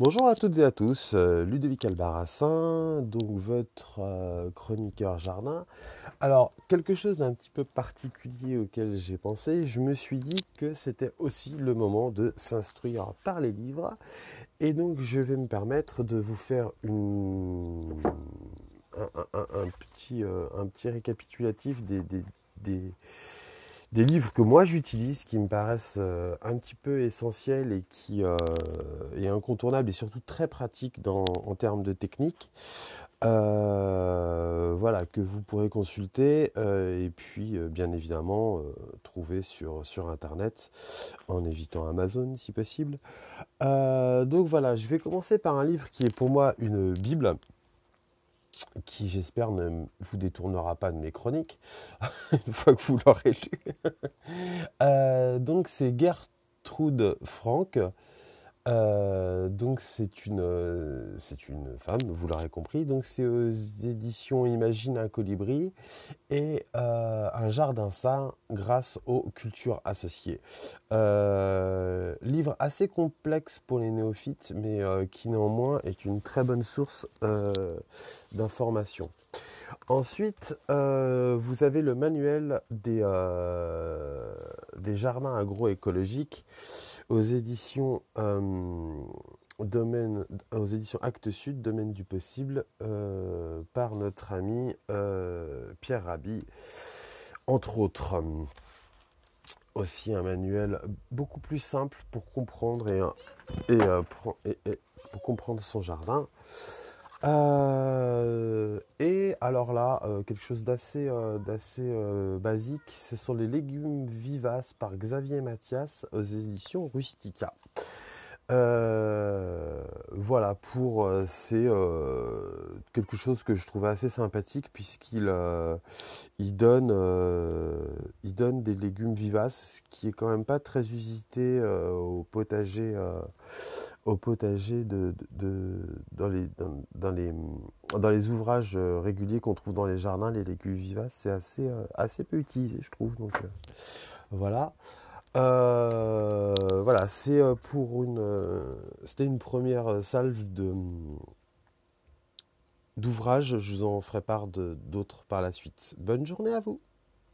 Bonjour à toutes et à tous, euh, Ludovic Albarassin, donc votre euh, chroniqueur jardin. Alors, quelque chose d'un petit peu particulier auquel j'ai pensé, je me suis dit que c'était aussi le moment de s'instruire par les livres. Et donc, je vais me permettre de vous faire une, un, petit, euh, un petit récapitulatif des livres que moi j'utilise, qui me paraissent euh, un petit peu essentiels et qui euh, est incontournable et surtout très pratique dans, en termes de technique. Euh, voilà, que vous pourrez consulter et puis bien évidemment trouver sur, sur internet en évitant Amazon si possible. donc voilà, je vais commencer par un livre qui est pour moi une Bible qui j'espère ne vous détournera pas de mes chroniques une fois que vous l'aurez lu. Euh, donc c'est Gertrude Frank, euh, donc c'est une, euh, c'est une femme, vous l'aurez compris. Donc c'est aux éditions Imagine un colibri et un jardin sain grâce aux cultures associées. livre assez complexe pour les néophytes, mais qui néanmoins est une très bonne source d'informations. Ensuite, vous avez le manuel des, des jardins agroécologiques aux éditions euh, domaine, aux éditions Actes Sud, Domaine du possible, euh, par notre ami euh, Pierre Rabhi, entre autres. Aussi un manuel beaucoup plus simple pour comprendre et, et pour comprendre son jardin. Euh, alors là, euh, quelque chose d'assez euh, basique, ce sont les légumes vivaces par Xavier Mathias aux éditions Rustica. voilà, pour c'est quelque chose que je trouvais assez sympathique puisqu'il il donne, donne des légumes vivaces, ce qui est quand même pas très usité au potager au potager de, dans, les, dans, les, dans les ouvrages euh, réguliers qu'on trouve dans les jardins, les légumes vivaces, c'est assez, euh, assez peu utilisé, je trouve. Donc euh, voilà. voilà, c'est pour une. C'était une première salve de d'ouvrages. Je vous en ferai part d'autres par la suite. Bonne journée à vous.